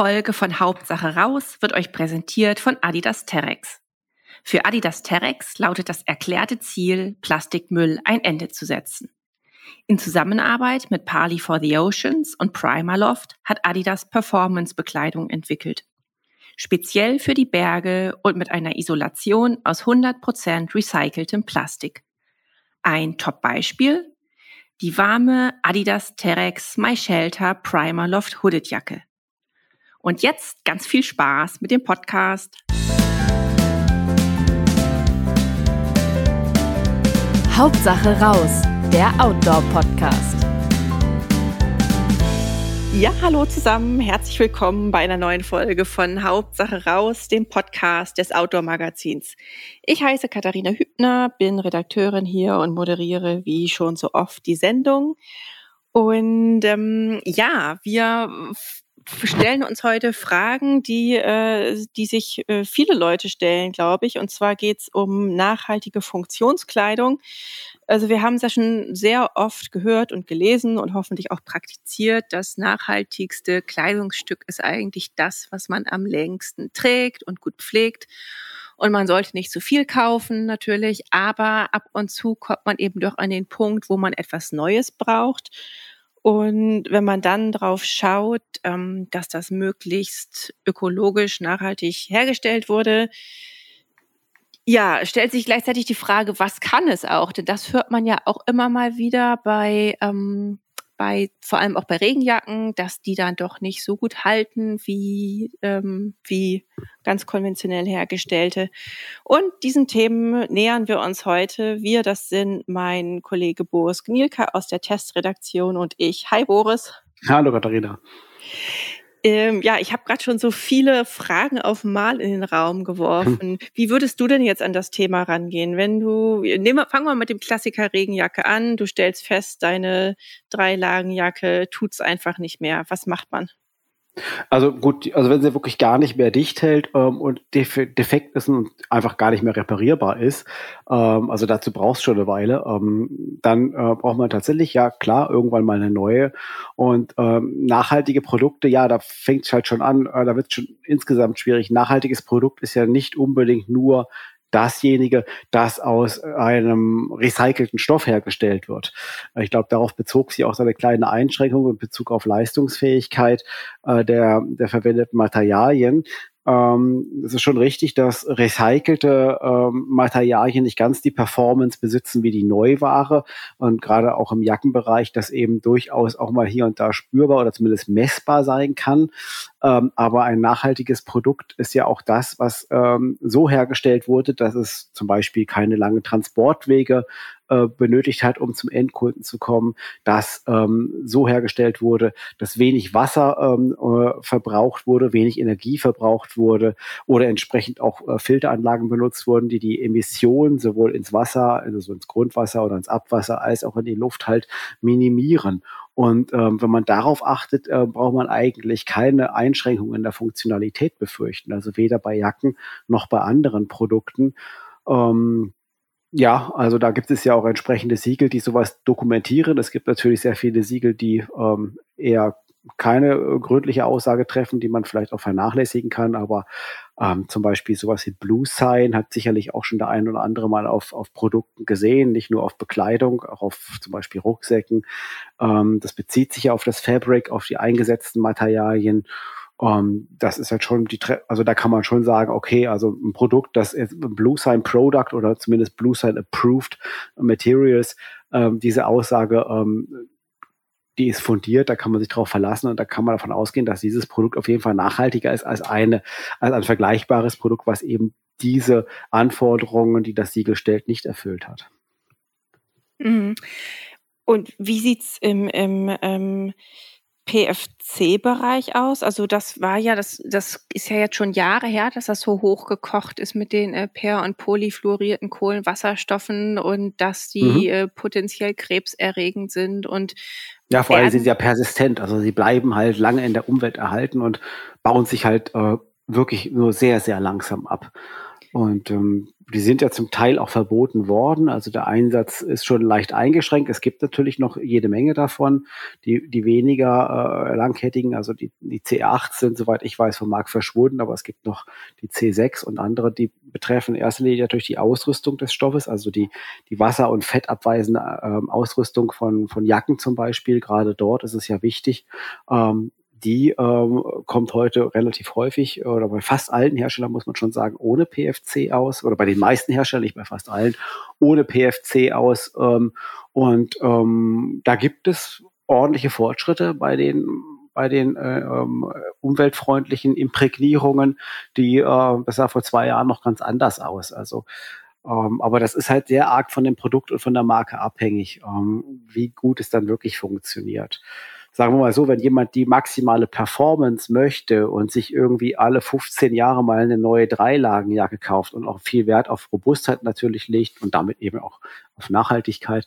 Folge von Hauptsache raus wird euch präsentiert von Adidas Terex. Für Adidas Terex lautet das erklärte Ziel, Plastikmüll ein Ende zu setzen. In Zusammenarbeit mit Parley for the Oceans und Primaloft hat Adidas Performance-Bekleidung entwickelt. Speziell für die Berge und mit einer Isolation aus 100% recyceltem Plastik. Ein Top-Beispiel? Die warme Adidas Terex My Shelter Primaloft Hooded Jacke. Und jetzt ganz viel Spaß mit dem Podcast. Hauptsache raus, der Outdoor-Podcast. Ja, hallo zusammen, herzlich willkommen bei einer neuen Folge von Hauptsache raus, dem Podcast des Outdoor-Magazins. Ich heiße Katharina Hübner, bin Redakteurin hier und moderiere wie schon so oft die Sendung. Und ähm, ja, wir stellen uns heute Fragen, die, äh, die sich äh, viele Leute stellen, glaube ich. Und zwar geht es um nachhaltige Funktionskleidung. Also wir haben es ja schon sehr oft gehört und gelesen und hoffentlich auch praktiziert. Das nachhaltigste Kleidungsstück ist eigentlich das, was man am längsten trägt und gut pflegt. Und man sollte nicht zu viel kaufen, natürlich, aber ab und zu kommt man eben doch an den Punkt, wo man etwas Neues braucht. Und wenn man dann drauf schaut, ähm, dass das möglichst ökologisch nachhaltig hergestellt wurde, ja, stellt sich gleichzeitig die Frage, was kann es auch? Denn das hört man ja auch immer mal wieder bei ähm, bei, vor allem auch bei Regenjacken, dass die dann doch nicht so gut halten wie, ähm, wie ganz konventionell hergestellte. Und diesen Themen nähern wir uns heute. Wir, das sind mein Kollege Boris Gnielka aus der Testredaktion und ich. Hi Boris. Hallo Katharina. Ähm, ja, ich habe gerade schon so viele Fragen auf Mal in den Raum geworfen. Hm. Wie würdest du denn jetzt an das Thema rangehen? Wenn du, nehmen, fangen wir mit dem Klassiker Regenjacke an. Du stellst fest, deine Dreilagenjacke tut's einfach nicht mehr. Was macht man? Also gut, also wenn sie wirklich gar nicht mehr dicht hält ähm, und defekt ist und einfach gar nicht mehr reparierbar ist, ähm, also dazu brauchst schon eine Weile, ähm, dann äh, braucht man tatsächlich, ja klar, irgendwann mal eine neue. Und ähm, nachhaltige Produkte, ja, da fängt es halt schon an, äh, da wird es schon insgesamt schwierig. Nachhaltiges Produkt ist ja nicht unbedingt nur dasjenige, das aus einem recycelten Stoff hergestellt wird. Ich glaube, darauf bezog sie auch seine kleine Einschränkung in Bezug auf Leistungsfähigkeit äh, der, der verwendeten Materialien ähm, es ist schon richtig, dass recycelte ähm, Materialien nicht ganz die Performance besitzen wie die Neuware und gerade auch im Jackenbereich das eben durchaus auch mal hier und da spürbar oder zumindest messbar sein kann. Ähm, aber ein nachhaltiges Produkt ist ja auch das, was ähm, so hergestellt wurde, dass es zum Beispiel keine langen Transportwege äh, benötigt hat, um zum Endkunden zu kommen, das ähm, so hergestellt wurde, dass wenig Wasser ähm, äh, verbraucht wurde, wenig Energie verbraucht wurde oder entsprechend auch äh, Filteranlagen benutzt wurden, die die Emissionen sowohl ins Wasser, also ins Grundwasser oder ins Abwasser als auch in die Luft halt minimieren. Und ähm, wenn man darauf achtet, äh, braucht man eigentlich keine Einschränkungen in der Funktionalität befürchten. Also weder bei Jacken noch bei anderen Produkten. Ähm, ja, also da gibt es ja auch entsprechende Siegel, die sowas dokumentieren. Es gibt natürlich sehr viele Siegel, die ähm, eher keine äh, gründliche Aussage treffen, die man vielleicht auch vernachlässigen kann, aber ähm, zum Beispiel sowas wie Blue Sign hat sicherlich auch schon der ein oder andere mal auf, auf Produkten gesehen, nicht nur auf Bekleidung, auch auf zum Beispiel Rucksäcken. Ähm, das bezieht sich ja auf das Fabric, auf die eingesetzten Materialien um, ähm, das ist halt schon die, also da kann man schon sagen, okay, also ein Produkt, das ist ein Blue Sign Product oder zumindest Blue Sign Approved Materials, ähm, diese Aussage, ähm, die ist fundiert, da kann man sich darauf verlassen und da kann man davon ausgehen, dass dieses Produkt auf jeden Fall nachhaltiger ist als eine, als ein vergleichbares Produkt, was eben diese Anforderungen, die das Siegel stellt, nicht erfüllt hat. Mhm. Und wie sieht's im, im ähm PFC-Bereich aus? Also das war ja, das, das ist ja jetzt schon Jahre her, dass das so hochgekocht ist mit den äh, per- und polyfluorierten Kohlenwasserstoffen und dass die mhm. äh, potenziell krebserregend sind und ja, vor allem sind sie ja persistent, also sie bleiben halt lange in der Umwelt erhalten und bauen sich halt äh, wirklich nur sehr, sehr langsam ab. Und ähm, die sind ja zum Teil auch verboten worden. Also der Einsatz ist schon leicht eingeschränkt. Es gibt natürlich noch jede Menge davon. Die, die weniger äh, langkettigen, also die, die C8 sind, soweit ich weiß, vom Markt verschwunden, aber es gibt noch die C6 und andere, die betreffen in erster Linie natürlich die Ausrüstung des Stoffes, also die, die wasser- und fettabweisende äh, Ausrüstung von, von Jacken zum Beispiel. Gerade dort ist es ja wichtig, ähm, die ähm, kommt heute relativ häufig oder bei fast allen Herstellern muss man schon sagen ohne PFC aus oder bei den meisten Herstellern, nicht bei fast allen, ohne PFC aus. Ähm, und ähm, da gibt es ordentliche Fortschritte bei den bei den äh, ähm, umweltfreundlichen Imprägnierungen, die äh, das sah vor zwei Jahren noch ganz anders aus. Also ähm, aber das ist halt sehr arg von dem Produkt und von der Marke abhängig, ähm, wie gut es dann wirklich funktioniert sagen wir mal so, wenn jemand die maximale Performance möchte und sich irgendwie alle 15 Jahre mal eine neue Dreilagenjacke kauft und auch viel Wert auf Robustheit natürlich legt und damit eben auch auf Nachhaltigkeit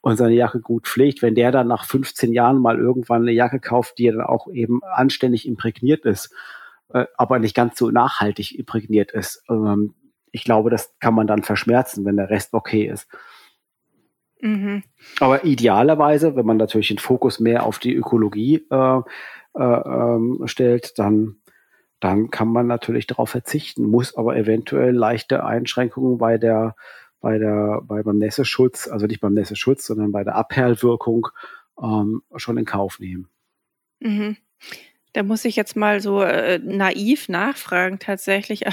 und seine Jacke gut pflegt, wenn der dann nach 15 Jahren mal irgendwann eine Jacke kauft, die dann auch eben anständig imprägniert ist, äh, aber nicht ganz so nachhaltig imprägniert ist, ähm, ich glaube, das kann man dann verschmerzen, wenn der Rest okay ist. Mhm. Aber idealerweise, wenn man natürlich den Fokus mehr auf die Ökologie äh, äh, stellt, dann, dann kann man natürlich darauf verzichten, muss aber eventuell leichte Einschränkungen bei der bei der bei beim Nässeschutz, also nicht beim Nässeschutz, sondern bei der Abperlwirkung ähm, schon in Kauf nehmen. Mhm. Da muss ich jetzt mal so äh, naiv nachfragen tatsächlich, auch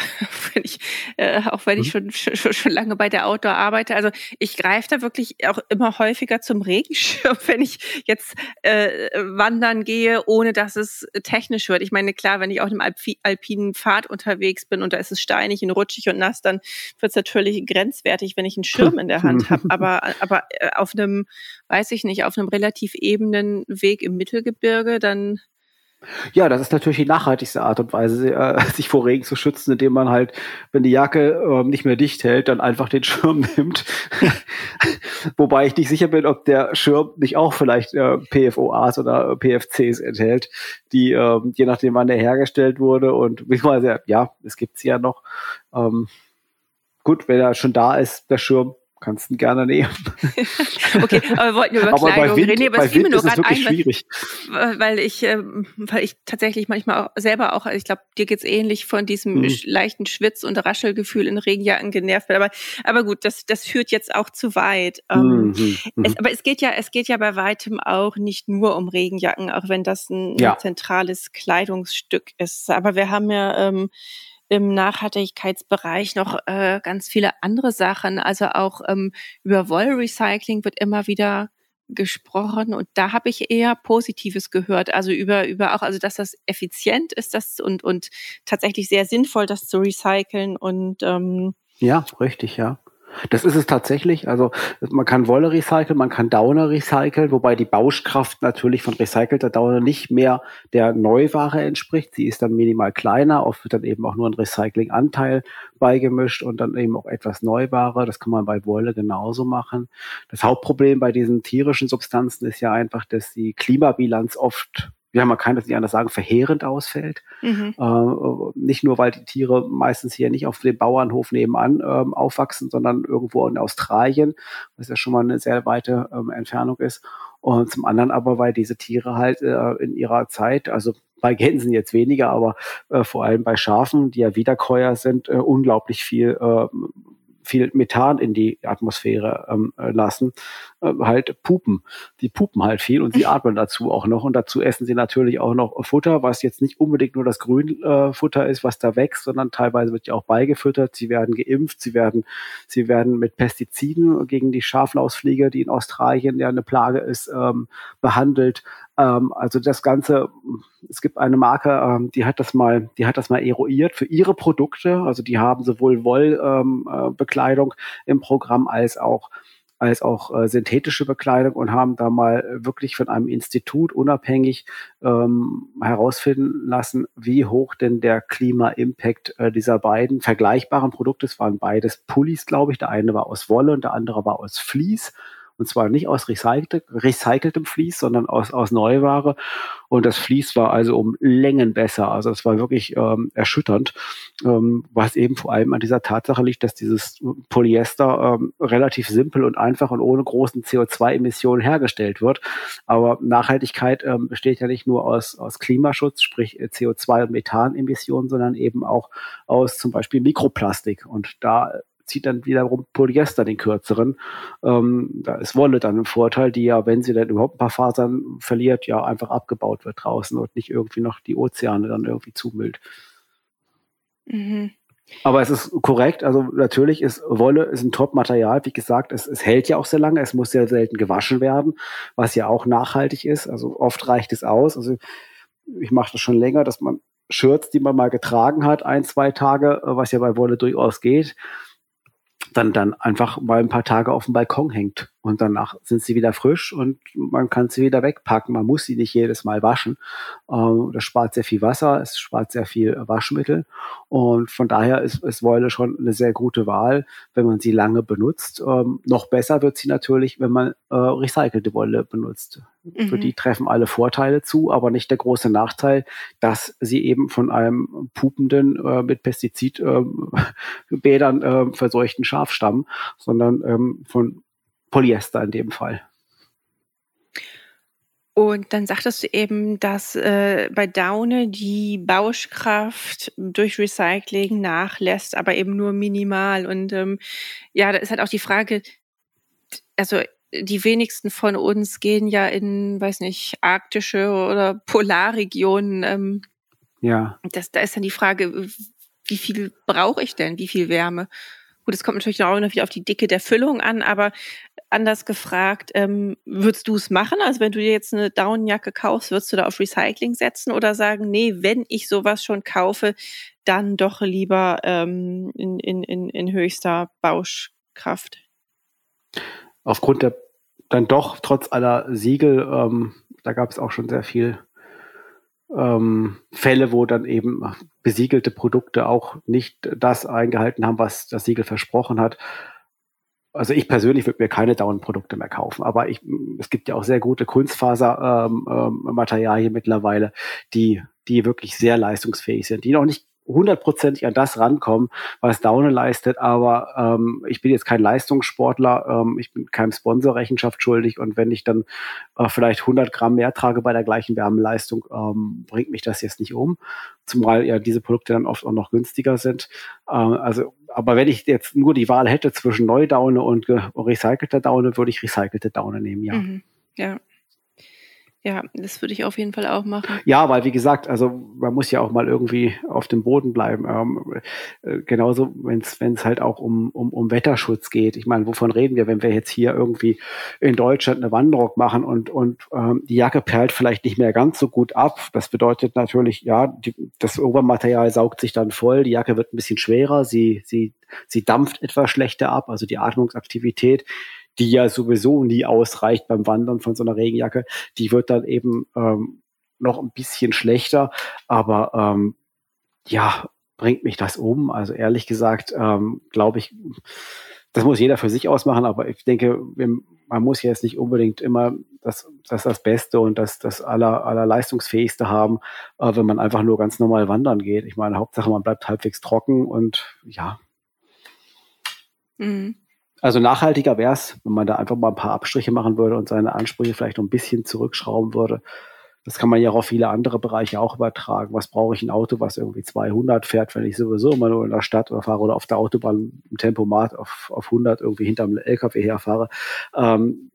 wenn ich, äh, auch wenn ich mhm. schon, schon, schon lange bei der Outdoor arbeite. Also ich greife da wirklich auch immer häufiger zum Regenschirm, wenn ich jetzt äh, wandern gehe, ohne dass es technisch wird. Ich meine, klar, wenn ich auf einem Alpi alpinen Pfad unterwegs bin und da ist es steinig und rutschig und nass, dann wird es natürlich grenzwertig, wenn ich einen Schirm in der Hand habe. Aber, aber äh, auf einem, weiß ich nicht, auf einem relativ ebenen Weg im Mittelgebirge, dann ja, das ist natürlich die nachhaltigste Art und Weise, äh, sich vor Regen zu schützen, indem man halt, wenn die Jacke äh, nicht mehr dicht hält, dann einfach den Schirm nimmt. Wobei ich nicht sicher bin, ob der Schirm nicht auch vielleicht äh, PFOAs oder PFCs enthält, die äh, je nachdem, wann der hergestellt wurde und ja, es gibt sie ja noch. Ähm, gut, wenn er schon da ist, der Schirm, kannst du gerne nehmen. okay, aber wir wollten über Kleidung Wind, reden. Aber es fiel mir nur gerade ein, schwierig. weil, ich, ähm, weil ich tatsächlich manchmal auch selber auch, ich glaube, dir geht's ähnlich von diesem mhm. leichten Schwitz- und Raschelgefühl in Regenjacken genervt bin. Aber, aber gut, das, das führt jetzt auch zu weit. Ähm, mhm. mhm. Es, aber es geht ja, es geht ja bei weitem auch nicht nur um Regenjacken, auch wenn das ein, ja. zentrales Kleidungsstück ist. Aber wir haben ja ähm, im Nachhaltigkeitsbereich noch äh, ganz viele andere Sachen. Also auch ähm, über Wollrecycling wird immer wieder gesprochen und da habe ich eher Positives gehört. Also über über auch also dass das effizient ist, das und und tatsächlich sehr sinnvoll, das zu recyceln und ähm, ja richtig ja. Das ist es tatsächlich. Also man kann Wolle recyceln, man kann Daune recyceln, wobei die Bauschkraft natürlich von recycelter Daune nicht mehr der Neuware entspricht. Sie ist dann minimal kleiner, oft wird dann eben auch nur ein Recyclinganteil beigemischt und dann eben auch etwas Neuware. Das kann man bei Wolle genauso machen. Das Hauptproblem bei diesen tierischen Substanzen ist ja einfach, dass die Klimabilanz oft ja, man kann das nicht anders sagen, verheerend ausfällt. Mhm. Äh, nicht nur, weil die Tiere meistens hier nicht auf dem Bauernhof nebenan ähm, aufwachsen, sondern irgendwo in Australien, was ja schon mal eine sehr weite ähm, Entfernung ist. Und zum anderen aber, weil diese Tiere halt äh, in ihrer Zeit, also bei Gänsen jetzt weniger, aber äh, vor allem bei Schafen, die ja Wiederkäuer sind, äh, unglaublich viel äh, viel Methan in die Atmosphäre ähm, äh, lassen, äh, halt pupen. Die pupen halt viel und sie atmen dazu auch noch. Und dazu essen sie natürlich auch noch Futter, was jetzt nicht unbedingt nur das Grünfutter äh, ist, was da wächst, sondern teilweise wird ja auch beigefüttert. Sie werden geimpft, sie werden, sie werden mit Pestiziden gegen die Schaflausfliege, die in Australien ja eine Plage ist, ähm, behandelt. Ähm, also das Ganze, es gibt eine Marke, ähm, die hat das mal, die hat das mal eruiert für ihre Produkte. Also die haben sowohl Wollbekleidung ähm, äh, im Programm als auch als auch äh, synthetische Bekleidung und haben da mal wirklich von einem Institut unabhängig ähm, herausfinden lassen, wie hoch denn der Klima-Impact äh, dieser beiden vergleichbaren Produkte, es waren beides Pullis, glaube ich, der eine war aus Wolle und der andere war aus Vlies Und zwar nicht aus recycelte, recyceltem Vlies, sondern aus, aus Neuware. Und das Vlies war also um Längen besser. Also es war wirklich ähm, erschütternd, ähm, was eben vor allem an dieser Tatsache liegt, dass dieses Polyester ähm, relativ simpel und einfach und ohne großen CO2-Emissionen hergestellt wird. Aber Nachhaltigkeit ähm, besteht ja nicht nur aus, aus Klimaschutz, sprich CO2 und Methanemissionen, sondern eben auch aus zum Beispiel Mikroplastik. Und da zieht dann wiederum Polyester den kürzeren. Ähm, da ist Wolle dann ein Vorteil, die ja, wenn sie dann überhaupt ein paar Fasern verliert, ja einfach abgebaut wird draußen und nicht irgendwie noch die Ozeane dann irgendwie zumüllt. Mhm. Aber es ist korrekt, also natürlich ist Wolle ist ein Top-Material. Wie gesagt, es, es hält ja auch sehr lange, es muss sehr selten gewaschen werden, was ja auch nachhaltig ist. Also oft reicht es aus. Also ich mache das schon länger, dass man Shirts, die man mal getragen hat, ein, zwei Tage, was ja bei Wolle durchaus geht, dann, dann einfach mal ein paar Tage auf dem Balkon hängt. Und danach sind sie wieder frisch und man kann sie wieder wegpacken. Man muss sie nicht jedes Mal waschen. Ähm, das spart sehr viel Wasser, es spart sehr viel Waschmittel. Und von daher ist, ist Wolle schon eine sehr gute Wahl, wenn man sie lange benutzt. Ähm, noch besser wird sie natürlich, wenn man äh, recycelte Wolle benutzt. Mhm. Für die treffen alle Vorteile zu, aber nicht der große Nachteil, dass sie eben von einem pupenden, äh, mit Pestizidbädern äh, äh, verseuchten Schaf stammen, sondern ähm, von Polyester in dem Fall. Und dann sagtest du eben, dass äh, bei Daune die Bauschkraft durch Recycling nachlässt, aber eben nur minimal. Und ähm, ja, da ist halt auch die Frage, also die wenigsten von uns gehen ja in, weiß nicht, arktische oder Polarregionen. Ähm, ja. Das, da ist dann die Frage, wie viel brauche ich denn? Wie viel Wärme? Gut, es kommt natürlich auch noch wieder auf die Dicke der Füllung an, aber anders gefragt, ähm, würdest du es machen? Also wenn du dir jetzt eine Daunenjacke kaufst, würdest du da auf Recycling setzen oder sagen, nee, wenn ich sowas schon kaufe, dann doch lieber ähm, in, in, in, in höchster Bauschkraft? Aufgrund der dann doch trotz aller Siegel, ähm, da gab es auch schon sehr viel ähm, Fälle, wo dann eben besiegelte Produkte auch nicht das eingehalten haben, was das Siegel versprochen hat. Also ich persönlich würde mir keine Down-Produkte mehr kaufen, aber ich, es gibt ja auch sehr gute Kunstfasermaterialien ähm, ähm, mittlerweile, die, die wirklich sehr leistungsfähig sind, die noch nicht hundertprozentig an das rankommen, was Daune leistet. Aber ähm, ich bin jetzt kein Leistungssportler, ähm, ich bin keinem Sponsor Rechenschaft schuldig und wenn ich dann äh, vielleicht 100 Gramm mehr trage bei der gleichen Wärmeleistung, ähm, bringt mich das jetzt nicht um. Zumal ja diese Produkte dann oft auch noch günstiger sind. Äh, also, aber wenn ich jetzt nur die Wahl hätte zwischen Neudaune und recycelter Daune, würde ich recycelte Daune nehmen, ja. Mhm, ja. Ja, das würde ich auf jeden Fall auch machen. Ja, weil wie gesagt, also man muss ja auch mal irgendwie auf dem Boden bleiben. Ähm, äh, genauso, wenn es halt auch um, um, um Wetterschutz geht. Ich meine, wovon reden wir, wenn wir jetzt hier irgendwie in Deutschland eine Wanderung machen und, und ähm, die Jacke perlt vielleicht nicht mehr ganz so gut ab. Das bedeutet natürlich, ja, die, das Obermaterial saugt sich dann voll, die Jacke wird ein bisschen schwerer, sie, sie, sie dampft etwas schlechter ab, also die Atmungsaktivität die ja sowieso nie ausreicht beim Wandern von so einer Regenjacke, die wird dann eben ähm, noch ein bisschen schlechter. Aber ähm, ja, bringt mich das um? Also ehrlich gesagt, ähm, glaube ich, das muss jeder für sich ausmachen, aber ich denke, man muss jetzt nicht unbedingt immer das, das, das Beste und das, das aller, aller Leistungsfähigste haben, äh, wenn man einfach nur ganz normal wandern geht. Ich meine, Hauptsache, man bleibt halbwegs trocken und ja. Mhm. Also nachhaltiger wäre es, wenn man da einfach mal ein paar Abstriche machen würde und seine Ansprüche vielleicht noch ein bisschen zurückschrauben würde. Das kann man ja auch auf viele andere Bereiche auch übertragen. Was brauche ich ein Auto, was irgendwie 200 fährt, wenn ich sowieso immer nur in der Stadt oder fahre oder auf der Autobahn im Tempomat auf, auf 100 irgendwie hinterm LKW herfahre. Ähm,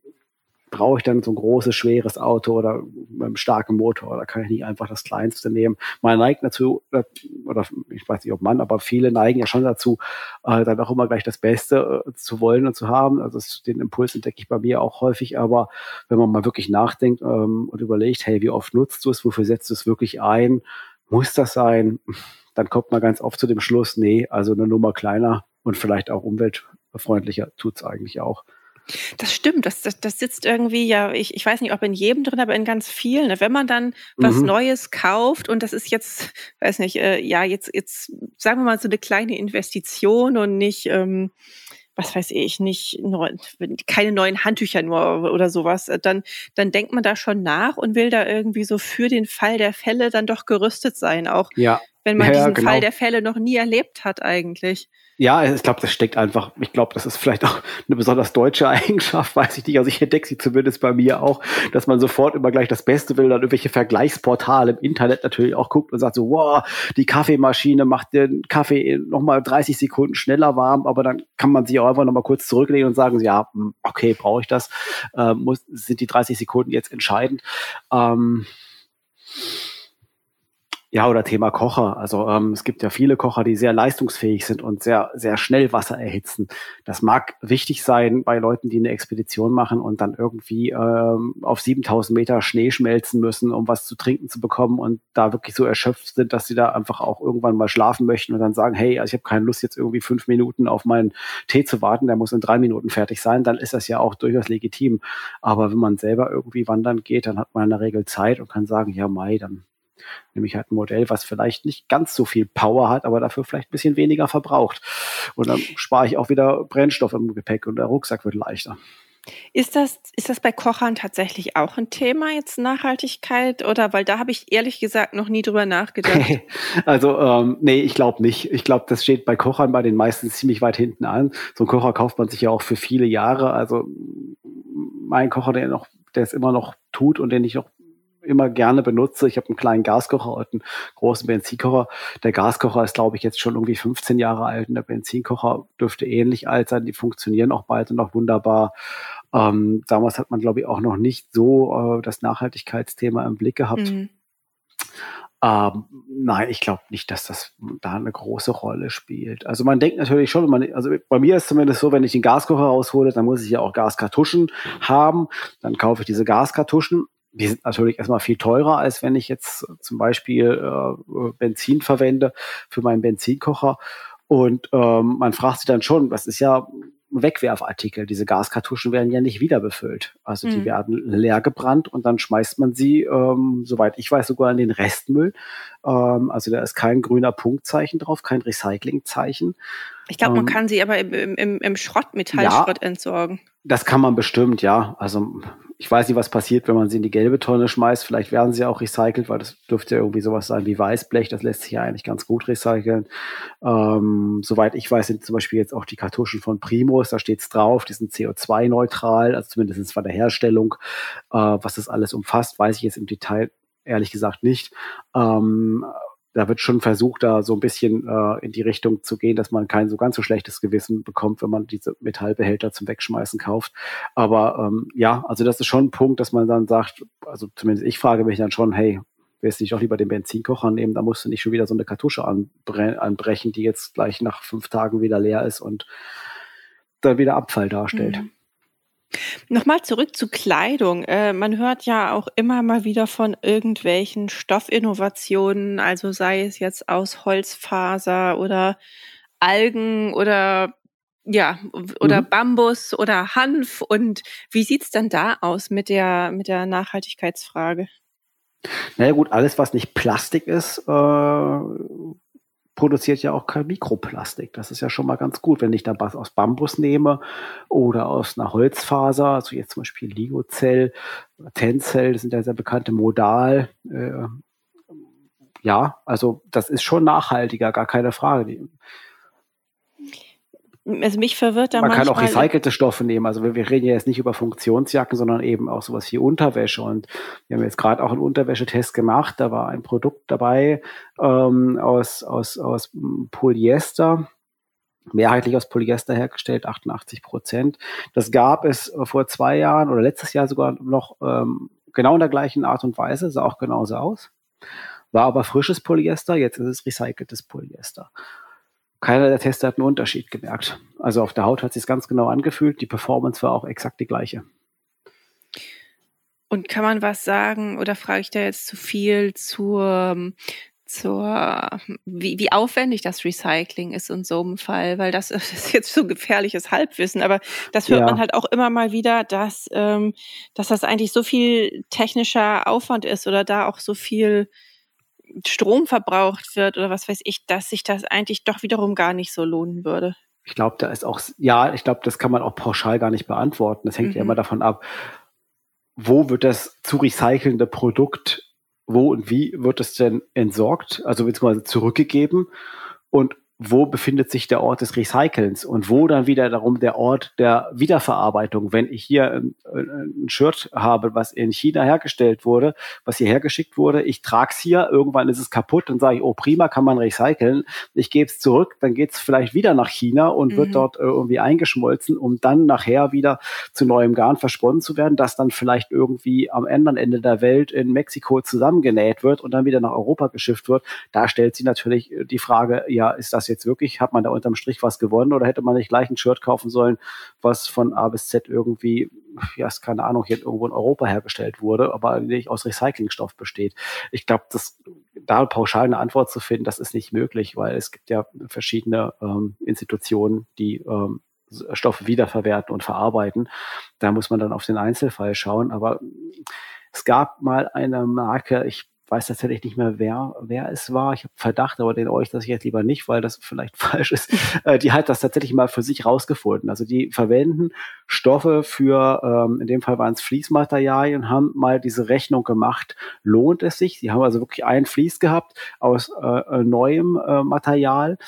brauche ich dann so ein großes, schweres Auto oder mit einem starken Motor oder kann ich nicht einfach das kleinste nehmen? Man neigt dazu, äh, oder ich weiß nicht, ob man, aber viele neigen ja schon dazu, äh, dann auch immer gleich das Beste äh, zu wollen und zu haben. Also den Impuls entdecke ich bei mir auch häufig, aber wenn man mal wirklich nachdenkt ähm, und überlegt, hey, wie oft nutzt du es, wofür setzt du es wirklich ein? Muss das sein? Dann kommt man ganz oft zu dem Schluss, nee, also eine Nummer kleiner und vielleicht auch umweltfreundlicher tut's eigentlich auch. Das stimmt, das, das, das sitzt irgendwie ja, ich, ich weiß nicht, ob in jedem drin, aber in ganz vielen. Ne? Wenn man dann was mhm. Neues kauft und das ist jetzt, weiß nicht, äh, ja, jetzt, jetzt sagen wir mal so eine kleine Investition und nicht, ähm, was weiß ich, nicht keine neuen Handtücher nur oder sowas, äh, dann, dann denkt man da schon nach und will da irgendwie so für den Fall der Fälle dann doch gerüstet sein, auch ja. Wenn man ja, diesen genau. Fall der Fälle noch nie erlebt hat eigentlich. Ja, ich glaube, das steckt einfach, ich glaube, das ist vielleicht auch eine besonders deutsche Eigenschaft, weiß ich nicht. Also ich entdecke sie zumindest bei mir auch, dass man sofort immer gleich das Beste will, dann irgendwelche Vergleichsportale im Internet natürlich auch guckt und sagt so, wow, die Kaffeemaschine macht den Kaffee nochmal 30 Sekunden schneller warm, aber dann kann man sich auch einfach nochmal kurz zurücklehnen und sagen, ja, hm, okay, brauche ich das? Ähm, muss, sind die 30 Sekunden jetzt entscheidend? Ähm, ja, oder Thema Kocher. Also ähm, es gibt ja viele Kocher, die sehr leistungsfähig sind und sehr, sehr schnell Wasser erhitzen. Das mag wichtig sein bei Leuten, die eine Expedition machen und dann irgendwie ähm, auf 7000 Meter Schnee schmelzen müssen, um was zu trinken zu bekommen und da wirklich so erschöpft sind, dass sie da einfach auch irgendwann mal schlafen möchten und dann sagen, hey, also ich habe keine Lust jetzt irgendwie fünf Minuten auf meinen Tee zu warten, der muss in drei Minuten fertig sein, dann ist das ja auch durchaus legitim. Aber wenn man selber irgendwie wandern geht, dann hat man in der Regel Zeit und kann sagen, ja, Mai, dann Nämlich halt ein Modell, was vielleicht nicht ganz so viel Power hat, aber dafür vielleicht ein bisschen weniger verbraucht. Und dann spare ich auch wieder Brennstoff im Gepäck und der Rucksack wird leichter. Ist das, ist das bei Kochern tatsächlich auch ein Thema jetzt Nachhaltigkeit oder weil da habe ich ehrlich gesagt noch nie drüber nachgedacht. also ähm, nee, ich glaube nicht. Ich glaube, das steht bei Kochern bei den meisten ziemlich weit hinten an. So ein Kocher kauft man sich ja auch für viele Jahre. Also mein Kocher, der noch, der es immer noch tut und den ich auch immer gerne benutze. Ich habe einen kleinen Gaskocher und einen großen Benzinkocher. Der Gaskocher ist, glaube ich, jetzt schon irgendwie 15 Jahre alt und der Benzinkocher dürfte ähnlich alt sein. Die funktionieren auch beide noch wunderbar. Ähm, damals hat man, glaube ich, auch noch nicht so äh, das Nachhaltigkeitsthema im Blick gehabt. Mhm. Ähm, nein, ich glaube nicht, dass das da eine große Rolle spielt. Also man denkt natürlich schon, man, also bei mir ist zumindest so, wenn ich den Gaskocher raushole, dann muss ich ja auch Gaskartuschen haben. Dann kaufe ich diese Gaskartuschen die sind natürlich erstmal viel teurer, als wenn ich jetzt zum Beispiel äh, Benzin verwende für meinen Benzinkocher. Und ähm, man fragt sich dann schon, das ist ja ein Wegwerfartikel. Diese Gaskartuschen werden ja nicht wieder befüllt. Also die mhm. werden leer gebrannt und dann schmeißt man sie, ähm, soweit ich weiß, sogar in den Restmüll. Ähm, also da ist kein grüner Punktzeichen drauf, kein Recyclingzeichen. Ich glaube, man ähm, kann sie aber im, im, im Schrott, Metallschrott ja, entsorgen. Das kann man bestimmt, ja. Also ich weiß nicht, was passiert, wenn man sie in die gelbe Tonne schmeißt. Vielleicht werden sie auch recycelt, weil das dürfte ja irgendwie sowas sein wie Weißblech. Das lässt sich ja eigentlich ganz gut recyceln. Ähm, soweit ich weiß, sind zum Beispiel jetzt auch die Kartuschen von Primus, da steht's drauf, die sind CO2-neutral, also zumindest bei der Herstellung. Äh, was das alles umfasst, weiß ich jetzt im Detail ehrlich gesagt nicht. Ähm, da wird schon versucht, da so ein bisschen äh, in die Richtung zu gehen, dass man kein so ganz so schlechtes Gewissen bekommt, wenn man diese Metallbehälter zum Wegschmeißen kauft. Aber ähm, ja, also das ist schon ein Punkt, dass man dann sagt, also zumindest ich frage mich dann schon, hey, willst du nicht auch lieber den Benzinkocher nehmen, da musst du nicht schon wieder so eine Kartusche anbrechen, die jetzt gleich nach fünf Tagen wieder leer ist und dann wieder Abfall darstellt. Mhm. Nochmal zurück zu Kleidung. Äh, man hört ja auch immer mal wieder von irgendwelchen Stoffinnovationen, also sei es jetzt aus Holzfaser oder Algen oder ja, oder mhm. Bambus oder Hanf. Und wie sieht's dann da aus mit der, mit der Nachhaltigkeitsfrage? Naja gut, alles, was nicht Plastik ist, äh, produziert ja auch kein Mikroplastik. Das ist ja schon mal ganz gut, wenn ich da was aus Bambus nehme oder aus einer Holzfaser, also jetzt zum Beispiel Ligocell, Tencel, das sind ja sehr bekannte Modal. Äh, ja, also das ist schon nachhaltiger, gar keine Frage also mich verwirrt da Man kann auch recycelte Stoffe nehmen. Also wir, wir, reden ja jetzt nicht über Funktionsjacken, sondern eben auch sowas wie Unterwäsche. Und wir haben jetzt gerade auch einen Unterwäschetest gemacht. Da war ein Produkt dabei ähm, aus, aus, aus Polyester mehrheitlich aus Polyester hergestellt, 88 Prozent. Das gab es vor zwei Jahren oder letztes Jahr sogar noch ähm, genau in der gleichen Art und Weise, sah auch genauso aus. War aber frisches Polyester, jetzt ist es recyceltes Polyester keiner der Tester hat einen Unterschied gemerkt. Also auf der Haut hat sich ganz genau angefühlt. Die Performance war auch exakt die gleiche. Und kann man was sagen, oder frage ich da jetzt zu viel zur, zur wie, wie aufwendig das Recycling ist in so einem Fall, weil das, das ist jetzt so gefährliches Halbwissen, aber das hört ja. man halt auch immer mal wieder, dass, ähm, dass das eigentlich so viel technischer Aufwand ist oder da auch so viel Strom verbraucht wird oder was weiß ich, dass sich das eigentlich doch wiederum gar nicht so lohnen würde. Ich glaube, da ist auch, ja, ich glaube, das kann man auch pauschal gar nicht beantworten. Das hängt mhm. ja immer davon ab, wo wird das zu recycelnde Produkt, wo und wie wird es denn entsorgt, also beziehungsweise zurückgegeben und wo befindet sich der Ort des Recycelns und wo dann wieder darum der Ort der Wiederverarbeitung. Wenn ich hier ein, ein Shirt habe, was in China hergestellt wurde, was hierher geschickt wurde, ich trage es hier, irgendwann ist es kaputt und sage ich, oh prima, kann man recyceln. Ich gebe es zurück, dann geht es vielleicht wieder nach China und mhm. wird dort irgendwie eingeschmolzen, um dann nachher wieder zu neuem Garn versponnen zu werden, das dann vielleicht irgendwie am anderen Ende der Welt in Mexiko zusammengenäht wird und dann wieder nach Europa geschifft wird. Da stellt sich natürlich die Frage, ja, ist das jetzt wirklich, hat man da unterm Strich was gewonnen oder hätte man nicht gleich ein Shirt kaufen sollen, was von A bis Z irgendwie, ja, ist keine Ahnung, hier irgendwo in Europa hergestellt wurde, aber nicht aus Recyclingstoff besteht. Ich glaube, das da pauschal eine Antwort zu finden, das ist nicht möglich, weil es gibt ja verschiedene ähm, Institutionen, die ähm, Stoffe wiederverwerten und verarbeiten. Da muss man dann auf den Einzelfall schauen. Aber es gab mal eine Marke, ich weiß tatsächlich nicht mehr, wer, wer es war. Ich habe Verdacht, aber den euch das ich jetzt lieber nicht, weil das vielleicht falsch ist. Äh, die hat das tatsächlich mal für sich rausgefunden. Also die verwenden Stoffe für, ähm, in dem Fall waren es Fließmaterialien, haben mal diese Rechnung gemacht, lohnt es sich? Sie haben also wirklich ein Fließ gehabt aus äh, neuem äh, Material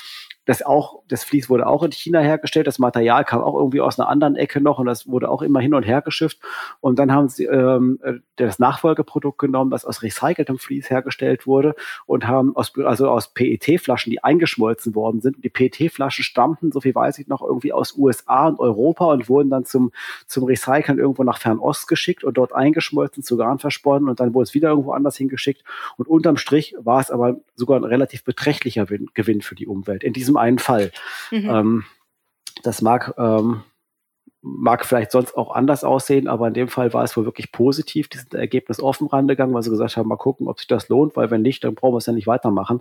das auch, das Vlies wurde auch in China hergestellt, das Material kam auch irgendwie aus einer anderen Ecke noch und das wurde auch immer hin und her geschifft. Und dann haben sie ähm, äh, das Nachfolgeprodukt genommen, das aus recyceltem Vlies hergestellt wurde und haben aus, also aus PET-Flaschen, die eingeschmolzen worden sind. Die PET-Flaschen stammten, so viel weiß ich noch, irgendwie aus USA und Europa und wurden dann zum, zum Recyceln irgendwo nach Fernost geschickt und dort eingeschmolzen, zu Garn versponnen und dann wurde es wieder irgendwo anders hingeschickt. Und unterm Strich war es aber sogar ein relativ beträchtlicher Gewinn für die Umwelt. In diesem einen Fall. Mhm. Ähm, das mag, ähm, mag vielleicht sonst auch anders aussehen, aber in dem Fall war es wohl wirklich positiv. Die sind Ergebnis offen rangegangen, weil sie gesagt haben, mal gucken, ob sich das lohnt, weil wenn nicht, dann brauchen wir es ja nicht weitermachen.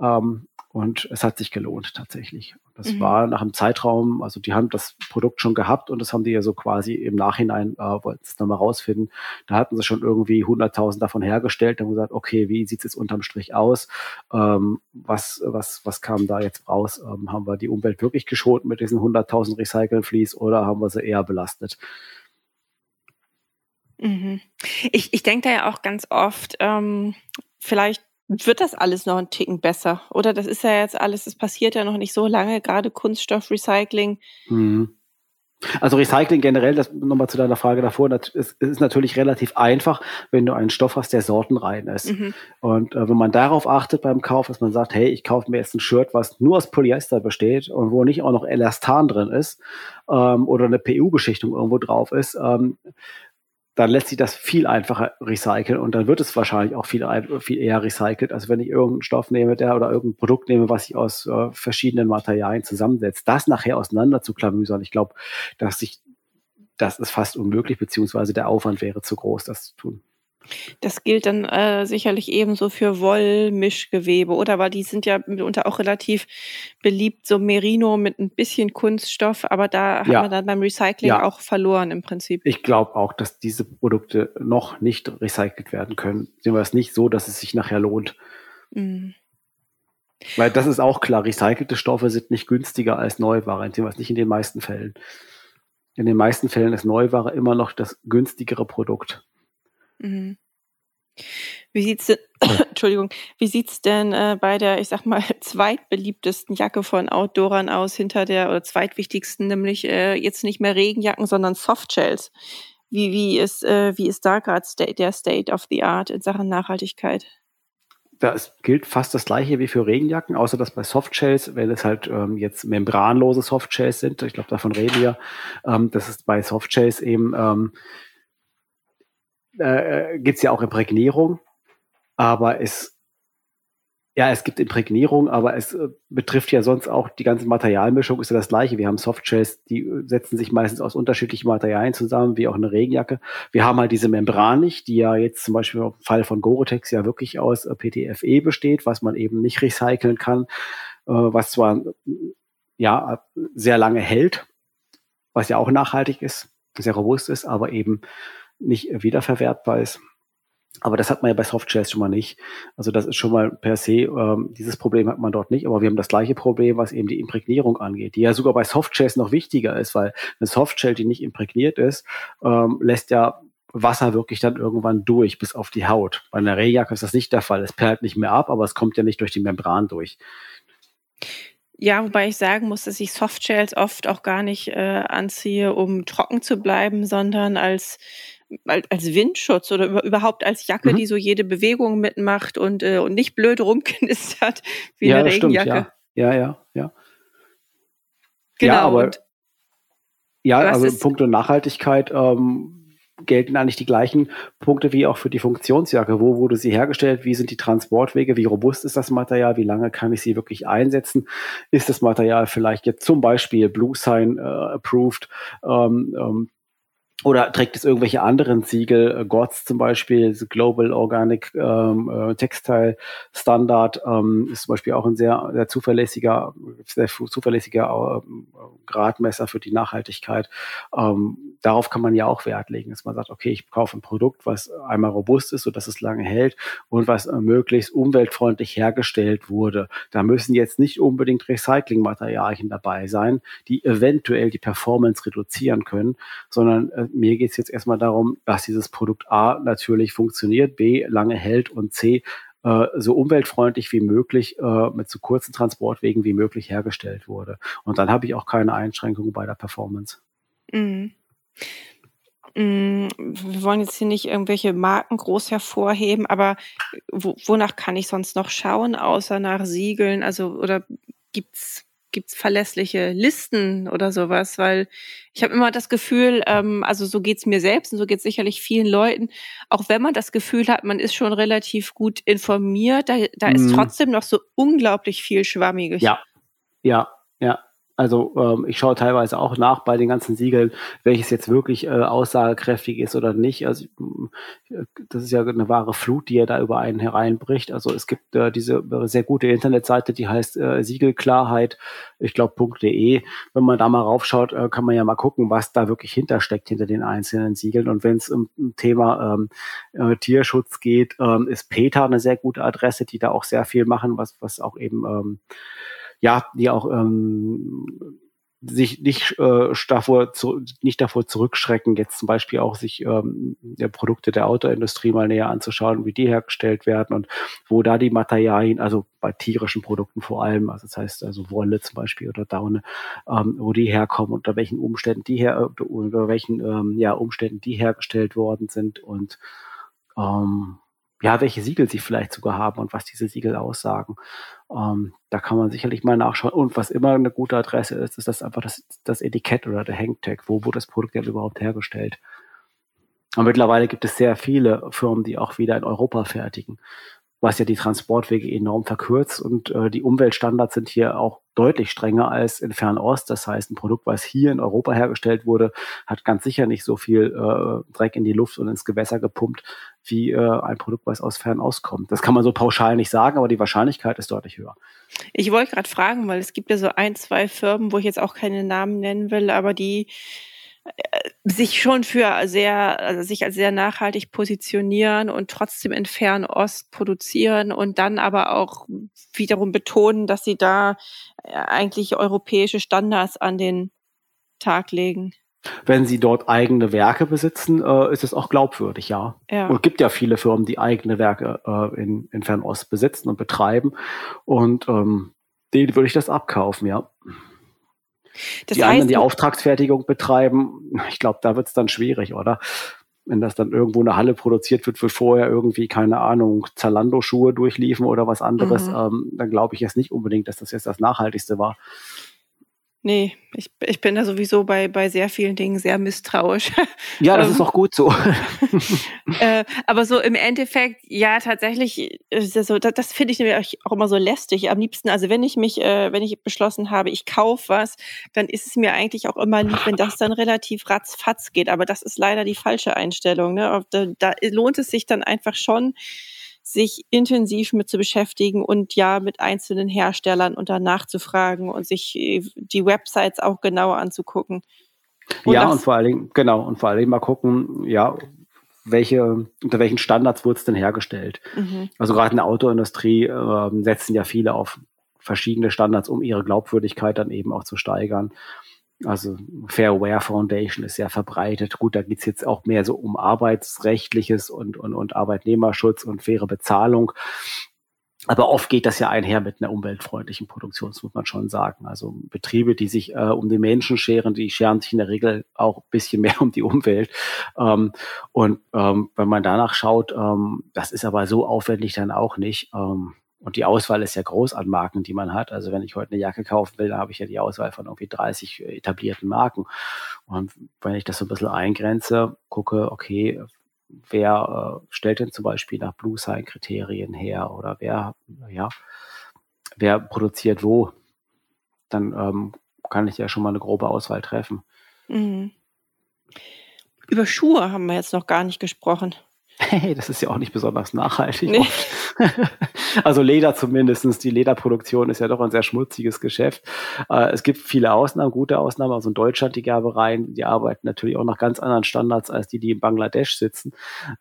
Ähm, und es hat sich gelohnt tatsächlich. Das mhm. war nach einem Zeitraum, also die haben das Produkt schon gehabt und das haben die ja so quasi im Nachhinein, äh, wollten es nochmal rausfinden. Da hatten sie schon irgendwie 100.000 davon hergestellt und gesagt, okay, wie sieht es jetzt unterm Strich aus? Ähm, was, was, was kam da jetzt raus? Ähm, haben wir die Umwelt wirklich geschont mit diesen 100.000 Recycle-Flees oder haben wir sie eher belastet? Mhm. Ich, ich denke da ja auch ganz oft, ähm, vielleicht wird das alles noch ein Ticken besser? Oder das ist ja jetzt alles, das passiert ja noch nicht so lange, gerade Kunststoffrecycling. Mhm. Also Recycling generell, das nochmal zu deiner Frage davor, ist, ist, natürlich relativ einfach, wenn du einen Stoff hast, der sortenrein ist. Mhm. Und äh, wenn man darauf achtet beim Kauf, dass man sagt, hey, ich kaufe mir jetzt ein Shirt, was nur aus Polyester besteht und wo nicht auch noch Elastan drin ist ähm, oder eine PU-Beschichtung irgendwo drauf ist, ähm, dann lässt sich das viel einfacher recyceln und dann wird es wahrscheinlich auch viel, viel eher recycelt, als wenn ich irgendeinen Stoff nehme, der oder irgendein Produkt nehme, was sich aus äh, verschiedenen Materialien zusammensetzt. Das nachher auseinander zu klamüsern, ich glaube, dass sich das ist fast unmöglich, beziehungsweise der Aufwand wäre zu groß, das zu tun. Das gilt dann äh, sicherlich ebenso für Wollmischgewebe, oder? Weil die sind ja mitunter auch relativ beliebt, so Merino mit ein bisschen Kunststoff, aber da ja. haben wir dann beim Recycling ja. auch verloren im Prinzip. Ich glaube auch, dass diese Produkte noch nicht recycelt werden können. Sehen wir es nicht so, dass es sich nachher lohnt. Mhm. Weil das ist auch klar, recycelte Stoffe sind nicht günstiger als Neuware, sehen wir es nicht in den meisten Fällen. In den meisten Fällen ist Neuware immer noch das günstigere Produkt. Mhm. Wie sieht's denn, Entschuldigung, wie sieht's denn äh, bei der, ich sag mal, zweitbeliebtesten Jacke von Outdoorern aus, hinter der oder zweitwichtigsten, nämlich äh, jetzt nicht mehr Regenjacken, sondern Softshells? Wie, wie ist, äh, wie ist da gerade der State of the Art in Sachen Nachhaltigkeit? Das gilt fast das gleiche wie für Regenjacken, außer dass bei Softshells, wenn es halt ähm, jetzt membranlose Softshells sind, ich glaube, davon reden wir, ähm, dass es bei Softshells eben ähm, äh, gibt es ja auch Imprägnierung, aber es ja, es gibt Imprägnierung, aber es äh, betrifft ja sonst auch die ganze Materialmischung, ist ja das gleiche. Wir haben Softshells, die äh, setzen sich meistens aus unterschiedlichen Materialien zusammen, wie auch eine Regenjacke. Wir haben halt diese Membran nicht, die ja jetzt zum Beispiel im Fall von Gore-Tex ja wirklich aus äh, PTFE besteht, was man eben nicht recyceln kann, äh, was zwar ja sehr lange hält, was ja auch nachhaltig ist, sehr robust ist, aber eben nicht wiederverwertbar ist. Aber das hat man ja bei Softshells schon mal nicht. Also das ist schon mal per se, ähm, dieses Problem hat man dort nicht. Aber wir haben das gleiche Problem, was eben die Imprägnierung angeht, die ja sogar bei Softshells noch wichtiger ist, weil eine Softshell, die nicht imprägniert ist, ähm, lässt ja Wasser wirklich dann irgendwann durch bis auf die Haut. Bei einer Rehjacke ist das nicht der Fall. Es perlt nicht mehr ab, aber es kommt ja nicht durch die Membran durch. Ja, wobei ich sagen muss, dass ich Softshells oft auch gar nicht äh, anziehe, um trocken zu bleiben, sondern als als Windschutz oder überhaupt als Jacke, mhm. die so jede Bewegung mitmacht und, äh, und nicht blöd rumknistert wie ja, eine Regenjacke. Stimmt, ja. ja, ja, ja. Genau. Ja, aber ja, also in puncto Nachhaltigkeit ähm, gelten eigentlich die gleichen Punkte wie auch für die Funktionsjacke. Wo wurde sie hergestellt? Wie sind die Transportwege? Wie robust ist das Material? Wie lange kann ich sie wirklich einsetzen? Ist das Material vielleicht jetzt zum Beispiel Blue Sign äh, approved? Ähm, ähm, oder trägt es irgendwelche anderen Siegel, äh, GOTS zum Beispiel, Global Organic ähm, äh, Textile Standard ähm, ist zum Beispiel auch ein sehr, sehr zuverlässiger, sehr zuverlässiger äh, Gradmesser für die Nachhaltigkeit. Ähm, darauf kann man ja auch Wert legen, dass man sagt, okay, ich kaufe ein Produkt, was einmal robust ist, sodass es lange hält und was möglichst umweltfreundlich hergestellt wurde. Da müssen jetzt nicht unbedingt Recyclingmaterialien dabei sein, die eventuell die Performance reduzieren können, sondern mir geht es jetzt erstmal darum, dass dieses Produkt A natürlich funktioniert, B lange hält und C äh, so umweltfreundlich wie möglich äh, mit so kurzen Transportwegen wie möglich hergestellt wurde. Und dann habe ich auch keine Einschränkungen bei der Performance. Mhm. Mm, wir wollen jetzt hier nicht irgendwelche Marken groß hervorheben, aber wo, wonach kann ich sonst noch schauen, außer nach Siegeln? Also, oder gibt's gibt's verlässliche Listen oder sowas? Weil ich habe immer das Gefühl, ähm, also so geht's mir selbst und so geht's sicherlich vielen Leuten, auch wenn man das Gefühl hat, man ist schon relativ gut informiert, da, da mhm. ist trotzdem noch so unglaublich viel Schwammiges. Ja, ja, ja. Also ähm, ich schaue teilweise auch nach bei den ganzen Siegeln, welches jetzt wirklich äh, aussagekräftig ist oder nicht. Also äh, das ist ja eine wahre Flut, die ja da über einen hereinbricht. Also es gibt äh, diese sehr gute Internetseite, die heißt äh, Siegelklarheit, ich glaube .de. Wenn man da mal raufschaut, äh, kann man ja mal gucken, was da wirklich hintersteckt hinter den einzelnen Siegeln. Und wenn es um, um Thema ähm, äh, Tierschutz geht, ähm, ist PETA eine sehr gute Adresse, die da auch sehr viel machen, was was auch eben ähm, ja, die auch ähm, sich nicht äh, davor zu, nicht davor zurückschrecken, jetzt zum Beispiel auch sich ähm, der Produkte der Autoindustrie mal näher anzuschauen, wie die hergestellt werden und wo da die Materialien, also bei tierischen Produkten vor allem, also das heißt also Wolle zum Beispiel oder Daune, ähm, wo die herkommen, unter welchen Umständen die her, unter welchen ähm, ja, Umständen die hergestellt worden sind und ähm, ja, welche Siegel sie vielleicht sogar haben und was diese Siegel aussagen. Ähm, da kann man sicherlich mal nachschauen. Und was immer eine gute Adresse ist, ist das einfach das, das Etikett oder der Hangtag. Wo wurde das Produkt denn überhaupt hergestellt? Und mittlerweile gibt es sehr viele Firmen, die auch wieder in Europa fertigen was ja die Transportwege enorm verkürzt und äh, die Umweltstandards sind hier auch deutlich strenger als in Fernost. Das heißt, ein Produkt, was hier in Europa hergestellt wurde, hat ganz sicher nicht so viel äh, Dreck in die Luft und ins Gewässer gepumpt wie äh, ein Produkt, was aus Fernost kommt. Das kann man so pauschal nicht sagen, aber die Wahrscheinlichkeit ist deutlich höher. Ich wollte gerade fragen, weil es gibt ja so ein, zwei Firmen, wo ich jetzt auch keine Namen nennen will, aber die sich schon für sehr, also sich als sehr nachhaltig positionieren und trotzdem in Fernost produzieren und dann aber auch wiederum betonen, dass sie da äh, eigentlich europäische Standards an den Tag legen. Wenn sie dort eigene Werke besitzen, äh, ist es auch glaubwürdig, ja. ja. Und es gibt ja viele Firmen, die eigene Werke äh, in, in Fernost besitzen und betreiben. Und ähm, denen würde ich das abkaufen, ja. Das die heißt, anderen die Auftragsfertigung betreiben, ich glaube, da wird es dann schwierig, oder? Wenn das dann irgendwo eine Halle produziert wird, wo vorher irgendwie, keine Ahnung, Zalando-Schuhe durchliefen oder was anderes, mhm. ähm, dann glaube ich jetzt nicht unbedingt, dass das jetzt das Nachhaltigste war. Nee, ich, ich bin da sowieso bei, bei sehr vielen Dingen sehr misstrauisch. Ja, das ist ähm, auch gut so. äh, aber so im Endeffekt, ja, tatsächlich, ist das, so, das, das finde ich nämlich auch immer so lästig. Am liebsten, also wenn ich mich, äh, wenn ich beschlossen habe, ich kaufe was, dann ist es mir eigentlich auch immer lieb, wenn das dann relativ ratzfatz geht. Aber das ist leider die falsche Einstellung. Ne? Da, da lohnt es sich dann einfach schon, sich intensiv mit zu beschäftigen und ja mit einzelnen Herstellern und danach zu fragen und sich äh, die Websites auch genauer anzugucken. Und ja, und vor allen Dingen, genau, und vor allen Dingen mal gucken, ja, welche, unter welchen Standards wurde es denn hergestellt. Mhm. Also gerade in der Autoindustrie äh, setzen ja viele auf verschiedene Standards, um ihre Glaubwürdigkeit dann eben auch zu steigern. Also Fair Wear Foundation ist sehr verbreitet. Gut, da geht's jetzt auch mehr so um arbeitsrechtliches und, und, und Arbeitnehmerschutz und faire Bezahlung. Aber oft geht das ja einher mit einer umweltfreundlichen Produktion, das muss man schon sagen. Also Betriebe, die sich äh, um die Menschen scheren, die scheren sich in der Regel auch ein bisschen mehr um die Umwelt. Ähm, und ähm, wenn man danach schaut, ähm, das ist aber so aufwendig dann auch nicht. Ähm, und die Auswahl ist ja groß an Marken, die man hat. Also wenn ich heute eine Jacke kaufen will, dann habe ich ja die Auswahl von irgendwie 30 etablierten Marken. Und wenn ich das so ein bisschen eingrenze, gucke, okay, wer äh, stellt denn zum Beispiel nach Blue Sign Kriterien her oder wer, ja, wer produziert wo, dann ähm, kann ich ja schon mal eine grobe Auswahl treffen. Mhm. Über Schuhe haben wir jetzt noch gar nicht gesprochen. Hey, das ist ja auch nicht besonders nachhaltig. Nee. also Leder zumindestens. Die Lederproduktion ist ja doch ein sehr schmutziges Geschäft. Äh, es gibt viele Ausnahmen, gute Ausnahmen. Also in Deutschland die Gerbereien, die arbeiten natürlich auch nach ganz anderen Standards als die, die in Bangladesch sitzen,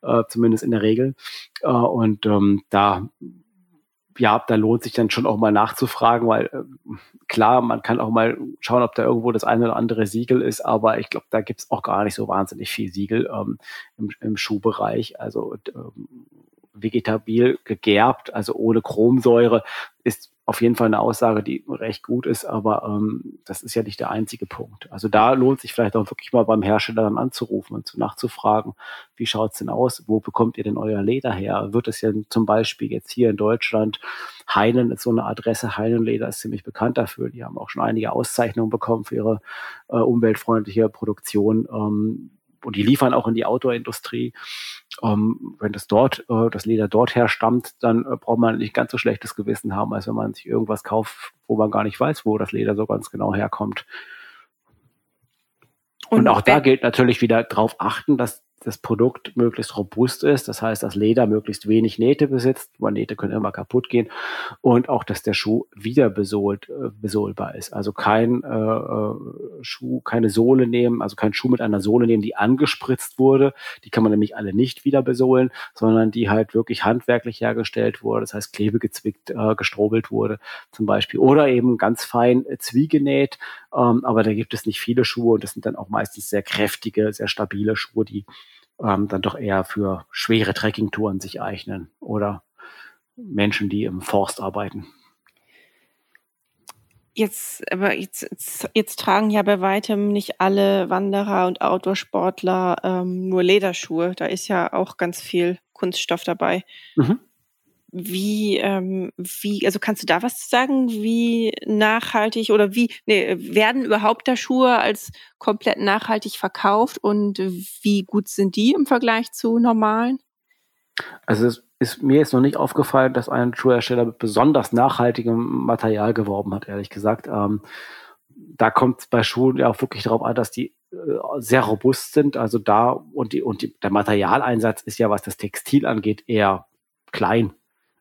äh, zumindest in der Regel. Äh, und ähm, da ja, da lohnt sich dann schon auch mal nachzufragen, weil klar, man kann auch mal schauen, ob da irgendwo das eine oder andere Siegel ist, aber ich glaube, da gibt's auch gar nicht so wahnsinnig viel Siegel ähm, im, im Schuhbereich. Also ähm, vegetabil gegerbt, also ohne Chromsäure, ist auf jeden Fall eine Aussage, die recht gut ist, aber ähm, das ist ja nicht der einzige Punkt. Also da lohnt sich vielleicht auch wirklich mal beim Hersteller dann anzurufen und zu nachzufragen, wie schaut's denn aus, wo bekommt ihr denn euer Leder her? Wird es ja zum Beispiel jetzt hier in Deutschland, Heinen ist so eine Adresse, Heinenleder ist ziemlich bekannt dafür, die haben auch schon einige Auszeichnungen bekommen für ihre äh, umweltfreundliche Produktion. Ähm, und die liefern auch in die Outdoor-Industrie. Ähm, wenn das dort, äh, das Leder dort herstammt, dann äh, braucht man nicht ganz so schlechtes Gewissen haben, als wenn man sich irgendwas kauft, wo man gar nicht weiß, wo das Leder so ganz genau herkommt. Und, und auch da gilt natürlich wieder darauf achten, dass das Produkt möglichst robust ist. Das heißt, dass Leder möglichst wenig Nähte besitzt. weil Nähte können immer kaputt gehen. Und auch, dass der Schuh wieder besohlt, äh, besohlbar ist. Also kein äh, äh, Schuh, keine Sohle nehmen, also kein Schuh mit einer Sohle nehmen, die angespritzt wurde. Die kann man nämlich alle nicht wieder besohlen, sondern die halt wirklich handwerklich hergestellt wurde. Das heißt, Klebe gezwickt, äh, gestrobelt wurde zum Beispiel. Oder eben ganz fein äh, zwiegenäht. Ähm, aber da gibt es nicht viele Schuhe und das sind dann auch meistens sehr kräftige, sehr stabile Schuhe, die ähm, dann doch eher für schwere Trekkingtouren sich eignen oder Menschen, die im Forst arbeiten. Jetzt, aber jetzt, jetzt, jetzt, tragen ja bei weitem nicht alle Wanderer und Outdoor-Sportler ähm, nur Lederschuhe. Da ist ja auch ganz viel Kunststoff dabei. Mhm. Wie, ähm, wie, also kannst du da was sagen, wie nachhaltig oder wie, nee, werden überhaupt da Schuhe als komplett nachhaltig verkauft und wie gut sind die im Vergleich zu normalen? Also es ist mir jetzt noch nicht aufgefallen, dass ein Schuhhersteller mit besonders nachhaltigem Material geworben hat, ehrlich gesagt. Ähm, da kommt bei Schuhen ja auch wirklich darauf an, dass die äh, sehr robust sind. Also da und die und die, der Materialeinsatz ist ja, was das Textil angeht, eher klein.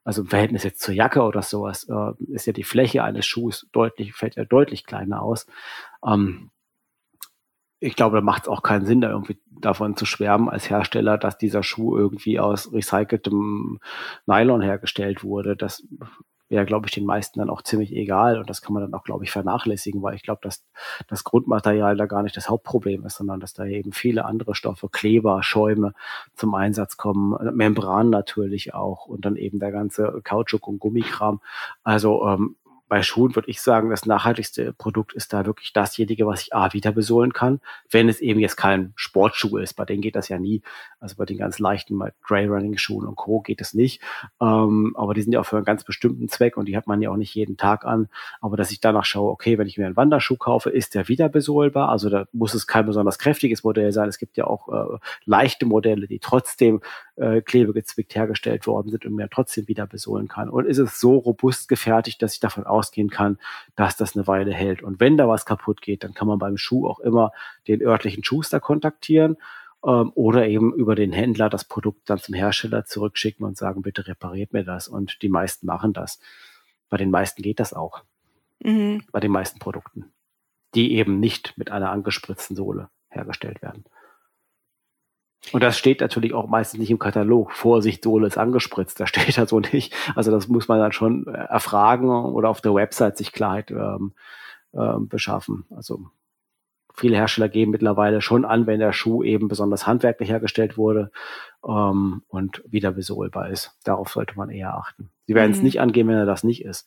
Also im Verhältnis jetzt zur Jacke oder sowas, äh, ist ja die Fläche eines Schuhs deutlich, fällt ja deutlich kleiner aus. Ähm, ich glaube, da macht es auch keinen Sinn, da irgendwie davon zu schwärmen als Hersteller, dass dieser Schuh irgendwie aus recyceltem Nylon hergestellt wurde. Das wäre, glaube ich, den meisten dann auch ziemlich egal. Und das kann man dann auch, glaube ich, vernachlässigen, weil ich glaube, dass das Grundmaterial da gar nicht das Hauptproblem ist, sondern dass da eben viele andere Stoffe, Kleber, Schäume zum Einsatz kommen, Membran natürlich auch und dann eben der ganze Kautschuk und Gummikram. Also ähm, bei Schuhen würde ich sagen, das nachhaltigste Produkt ist da wirklich dasjenige, was ich A, wieder besohlen kann, wenn es eben jetzt kein Sportschuh ist. Bei denen geht das ja nie. Also bei den ganz leichten Trailrunning-Schuhen und Co. geht es nicht. Ähm, aber die sind ja auch für einen ganz bestimmten Zweck und die hat man ja auch nicht jeden Tag an. Aber dass ich danach schaue, okay, wenn ich mir einen Wanderschuh kaufe, ist der wieder besohlbar. Also da muss es kein besonders kräftiges Modell sein. Es gibt ja auch äh, leichte Modelle, die trotzdem äh, klebegezwickt hergestellt worden sind und mir trotzdem wieder besohlen kann. Und ist es so robust gefertigt, dass ich davon ausgehen kann, dass das eine Weile hält. Und wenn da was kaputt geht, dann kann man beim Schuh auch immer den örtlichen Schuster kontaktieren ähm, oder eben über den Händler das Produkt dann zum Hersteller zurückschicken und sagen, bitte repariert mir das. Und die meisten machen das. Bei den meisten geht das auch. Mhm. Bei den meisten Produkten, die eben nicht mit einer angespritzten Sohle hergestellt werden. Und das steht natürlich auch meistens nicht im Katalog. Vorsicht, Sohle ist angespritzt. Da steht das so nicht. Also das muss man dann schon äh, erfragen oder auf der Website sich Klarheit ähm, ähm, beschaffen. Also viele Hersteller geben mittlerweile schon an, wenn der Schuh eben besonders handwerklich hergestellt wurde ähm, und wieder besohlbar ist. Darauf sollte man eher achten. Sie werden es mhm. nicht angehen, wenn er das nicht ist.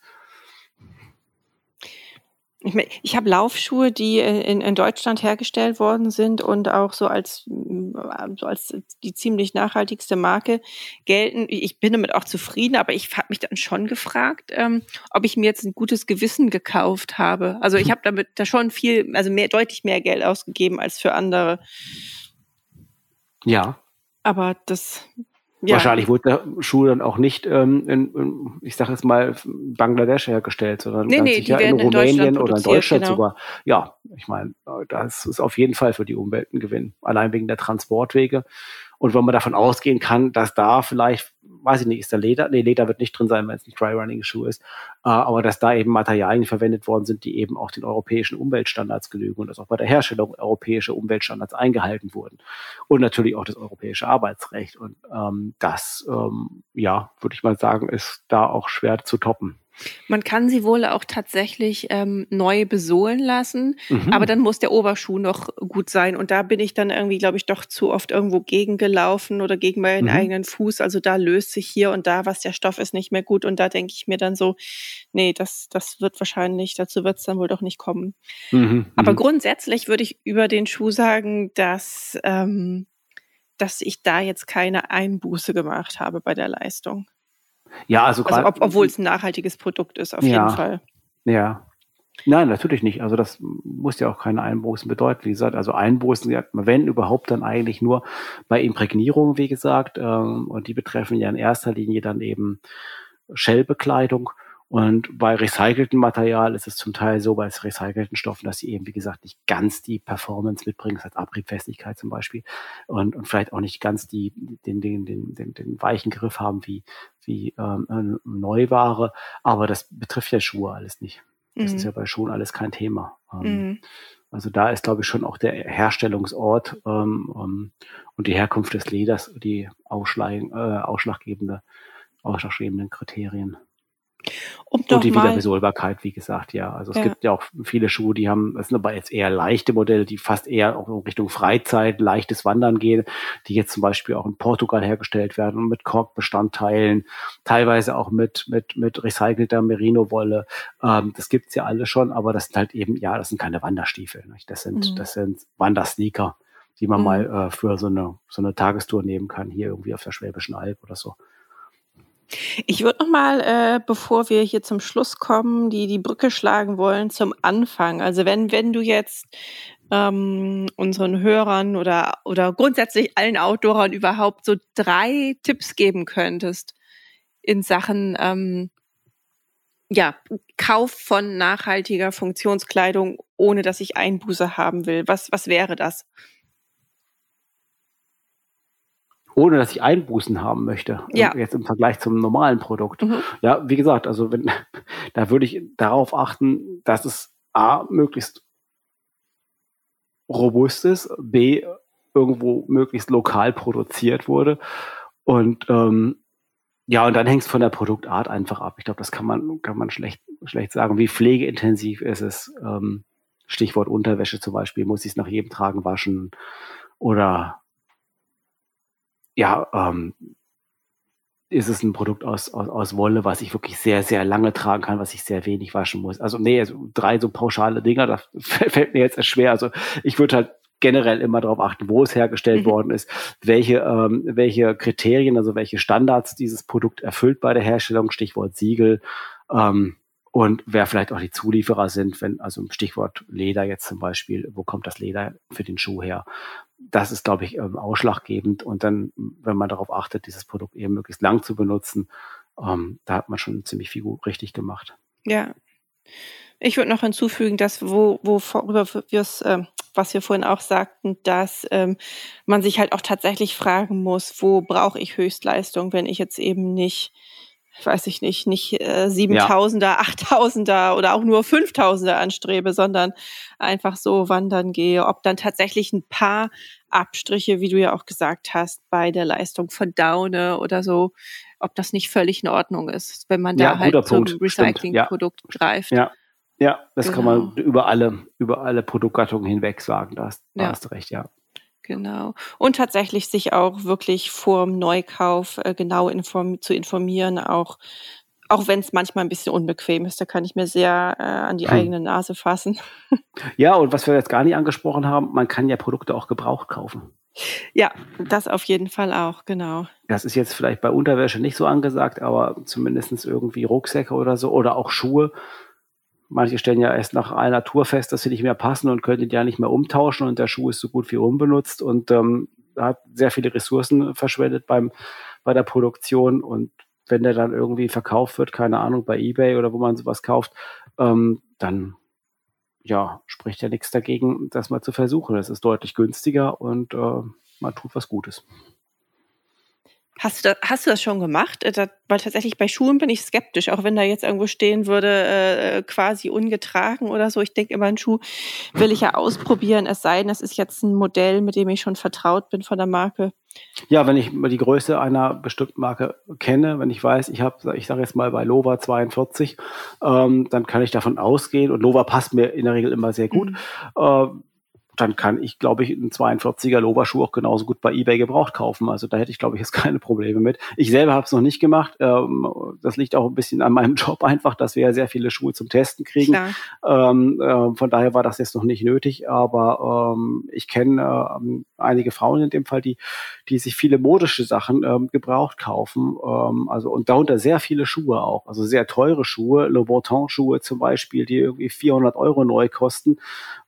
Ich, mein, ich habe Laufschuhe, die in, in Deutschland hergestellt worden sind und auch so als, so als die ziemlich nachhaltigste Marke gelten. Ich bin damit auch zufrieden, aber ich habe mich dann schon gefragt, ähm, ob ich mir jetzt ein gutes Gewissen gekauft habe. Also ich habe damit da schon viel, also mehr, deutlich mehr Geld ausgegeben als für andere. Ja. Aber das ja. Wahrscheinlich wurde der Schuh dann auch nicht ähm, in, in, ich sage jetzt mal, Bangladesch hergestellt, sondern nee, ganz nee, sicher in Rumänien oder in Deutschland genau. sogar. Ja, ich meine, das ist auf jeden Fall für die Umwelt ein Gewinn, allein wegen der Transportwege. Und wenn man davon ausgehen kann, dass da vielleicht, weiß ich nicht, ist da Leder? Nee, Leder wird nicht drin sein, wenn es ein Dry-Running-Schuh ist. Äh, aber dass da eben Materialien verwendet worden sind, die eben auch den europäischen Umweltstandards genügen und dass auch bei der Herstellung europäische Umweltstandards eingehalten wurden. Und natürlich auch das europäische Arbeitsrecht. Und ähm, das, ähm, ja, würde ich mal sagen, ist da auch schwer zu toppen. Man kann sie wohl auch tatsächlich ähm, neu besohlen lassen, mhm. aber dann muss der Oberschuh noch gut sein. Und da bin ich dann irgendwie, glaube ich, doch zu oft irgendwo gegengelaufen oder gegen meinen mhm. eigenen Fuß. Also da löst sich hier und da was, der Stoff ist nicht mehr gut. Und da denke ich mir dann so, nee, das, das wird wahrscheinlich, dazu wird es dann wohl doch nicht kommen. Mhm. Aber mhm. grundsätzlich würde ich über den Schuh sagen, dass, ähm, dass ich da jetzt keine Einbuße gemacht habe bei der Leistung. Ja, also, also ob, obwohl es ein nachhaltiges Produkt ist, auf ja, jeden Fall. Ja. Nein, natürlich nicht. Also das muss ja auch keine Einbußen bedeuten. Wie gesagt, also Einbußen, wenn überhaupt, dann eigentlich nur bei Imprägnierungen, wie gesagt. Ähm, und die betreffen ja in erster Linie dann eben Shellbekleidung. Und bei recyceltem Material ist es zum Teil so, bei recycelten Stoffen, dass sie eben, wie gesagt, nicht ganz die Performance mitbringen, das heißt Abriebfestigkeit zum Beispiel, und, und vielleicht auch nicht ganz die, den, den, den, den, den weichen Griff haben wie, wie ähm, Neuware. Aber das betrifft ja Schuhe alles nicht. Das mhm. ist ja bei Schuhen alles kein Thema. Ähm, mhm. Also da ist, glaube ich, schon auch der Herstellungsort ähm, um, und die Herkunft des Leders die ausschlag, äh, ausschlaggebende, ausschlaggebenden Kriterien. Um und die Wiederbesohlbarkeit, wie gesagt, ja. Also es ja. gibt ja auch viele Schuhe, die haben, das sind aber jetzt eher leichte Modelle, die fast eher auch in Richtung Freizeit, leichtes Wandern gehen, die jetzt zum Beispiel auch in Portugal hergestellt werden und mit Korkbestandteilen, teilweise auch mit, mit, mit recycelter Merino-Wolle. Ähm, das gibt's ja alle schon, aber das sind halt eben, ja, das sind keine Wanderstiefel. Nicht? Das sind, mhm. das sind Wandersneaker, die man mhm. mal äh, für so eine, so eine Tagestour nehmen kann, hier irgendwie auf der Schwäbischen Alb oder so. Ich würde noch mal, äh, bevor wir hier zum Schluss kommen, die die Brücke schlagen wollen zum Anfang. Also wenn wenn du jetzt ähm, unseren Hörern oder oder grundsätzlich allen Outdoorern überhaupt so drei Tipps geben könntest in Sachen ähm, ja Kauf von nachhaltiger Funktionskleidung, ohne dass ich Einbuße haben will. Was was wäre das? Ohne dass ich Einbußen haben möchte. Ja. Jetzt im Vergleich zum normalen Produkt. Mhm. Ja, wie gesagt, also wenn, da würde ich darauf achten, dass es A, möglichst robust ist, B, irgendwo möglichst lokal produziert wurde und ähm, ja, und dann hängt es von der Produktart einfach ab. Ich glaube, das kann man, kann man schlecht, schlecht sagen. Wie pflegeintensiv ist es? Ähm, Stichwort Unterwäsche zum Beispiel, muss ich es nach jedem Tragen waschen? Oder ja, ähm, ist es ein Produkt aus, aus, aus Wolle, was ich wirklich sehr, sehr lange tragen kann, was ich sehr wenig waschen muss. Also nee, also drei so pauschale Dinger, das fällt mir jetzt erst schwer. Also ich würde halt generell immer darauf achten, wo es hergestellt mhm. worden ist, welche, ähm, welche Kriterien, also welche Standards dieses Produkt erfüllt bei der Herstellung, Stichwort Siegel, ähm, und wer vielleicht auch die Zulieferer sind, wenn, also Stichwort Leder jetzt zum Beispiel, wo kommt das Leder für den Schuh her? Das ist, glaube ich, ähm, ausschlaggebend. Und dann, wenn man darauf achtet, dieses Produkt eben möglichst lang zu benutzen, ähm, da hat man schon ziemlich viel richtig gemacht. Ja. Ich würde noch hinzufügen, dass wo, wo worüber es, äh, was wir vorhin auch sagten, dass ähm, man sich halt auch tatsächlich fragen muss, wo brauche ich Höchstleistung, wenn ich jetzt eben nicht weiß ich nicht, nicht äh, 7000er, ja. 8000er oder auch nur 5000er anstrebe, sondern einfach so wandern gehe, ob dann tatsächlich ein paar Abstriche, wie du ja auch gesagt hast, bei der Leistung von Daune oder so, ob das nicht völlig in Ordnung ist, wenn man Ja, da halt guter zum. Recyclingprodukt greift. Ja, ja, das kann man Genau. über alle, über alle Produktgattungen hinweg sagen. Da hast, da Ja. hast du recht, ja. Genau. Und tatsächlich sich auch wirklich vor dem Neukauf äh, genau inform zu informieren, auch, auch wenn es manchmal ein bisschen unbequem ist. Da kann ich mir sehr äh, an die Hm. eigene Nase fassen. Ja, und was wir jetzt gar nicht angesprochen haben, man kann ja Produkte auch gebraucht kaufen. Ja, das auf jeden Fall auch, genau. Das ist jetzt vielleicht bei Unterwäsche nicht so angesagt, aber zumindest irgendwie Rucksäcke oder so oder auch Schuhe. Manche stellen ja erst nach einer Tour fest, dass sie nicht mehr passen und können die ja nicht mehr umtauschen und der Schuh ist so gut wie unbenutzt und ähm, hat sehr viele Ressourcen verschwendet beim, bei der Produktion und wenn der dann irgendwie verkauft wird, keine Ahnung, bei Ebay oder wo man sowas kauft, ähm, dann ja, spricht ja nichts dagegen, das mal zu versuchen. Es ist deutlich günstiger und äh, man tut was Gutes. Hast du, da, hast du das schon gemacht? Äh, da, weil tatsächlich bei Schuhen bin ich skeptisch, auch wenn da jetzt irgendwo stehen würde, äh, quasi ungetragen oder so. Ich denke immer, einen Schuh will ich ja ausprobieren, es sei denn, es ist jetzt ein Modell, mit dem ich schon vertraut bin von der Marke. Ja, wenn ich mal die Größe einer bestimmten Marke kenne, wenn ich weiß, ich habe, ich sage jetzt mal bei Lova 42, ähm, dann kann ich davon ausgehen, und Lova passt mir in der Regel immer sehr gut, Mhm. äh, dann kann ich, glaube ich, einen 42er Lova-Schuh auch genauso gut bei eBay gebraucht kaufen. Also da hätte ich, glaube ich, jetzt keine Probleme mit. Ich selber habe es noch nicht gemacht. Ähm, das liegt auch ein bisschen an meinem Job einfach, dass wir ja sehr viele Schuhe zum Testen kriegen. Ähm, äh, von daher war das jetzt noch nicht nötig, aber ähm, ich kenne ähm, einige Frauen in dem Fall, die, die sich viele modische Sachen ähm, gebraucht kaufen. Ähm, also und darunter sehr viele Schuhe auch, also sehr teure Schuhe, Louboutin Schuhe zum Beispiel, die irgendwie 400 Euro neu kosten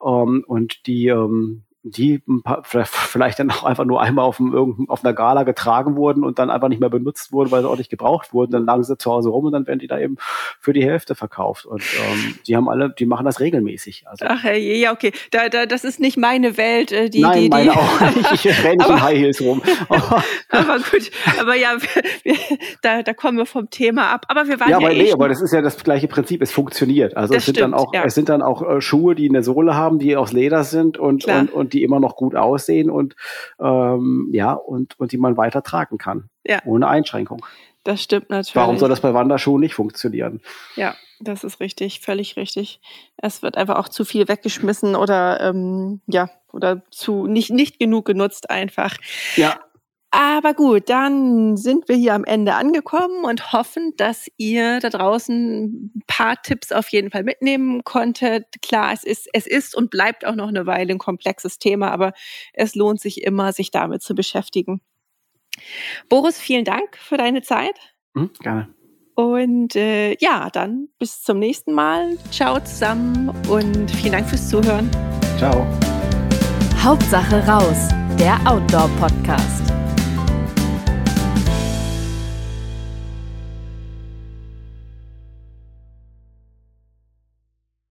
ähm, und die ähm, die ein paar, vielleicht- dann auch einfach nur einmal auf, irgendein- auf einer Gala getragen wurden und dann einfach nicht mehr benutzt wurden, weil sie auch nicht gebraucht wurden. Dann lagen sie zu Hause rum und dann werden die da eben für die Hälfte verkauft. Und ähm, die haben alle, die machen das regelmäßig. Also, Ach, hey, ja, okay. Da, da, das ist nicht meine Welt, äh, die, nein, die, meine die. auch nicht. Ich renne nicht Aber- in High Heels rum. Aber, gut, aber ja, wir, da, da kommen wir vom Thema ab. Aber wir waren ja, ja, aber eh nee, aber das ist ja das gleiche Prinzip. Es funktioniert. Also Das es sind dann stimmt, auch, ja. es sind dann auch äh, Schuhe, die eine Sohle haben, die aus Leder sind und, Klar. und, und die immer noch gut aussehen und ähm, ja und, und die man weiter tragen kann. Ja. Ohne Einschränkung. das stimmt natürlich. Warum soll das bei Wanderschuhen nicht funktionieren? Ja, das ist richtig, völlig richtig. Es wird einfach auch zu viel weggeschmissen oder ähm, ja, oder zu nicht, nicht genug genutzt einfach. Ja, Aber gut, dann sind wir hier am Ende angekommen und hoffen, dass ihr da draußen ein paar Tipps auf jeden Fall mitnehmen konntet. Klar, es ist, es ist und bleibt auch noch eine Weile ein komplexes Thema, aber es lohnt sich immer, sich damit zu beschäftigen. Boris, vielen Dank für deine Zeit. hm, gerne. Und äh, ja, dann bis zum nächsten Mal. Ciao zusammen und vielen Dank fürs Zuhören. Ciao. Hauptsache raus, der Outdoor-Podcast.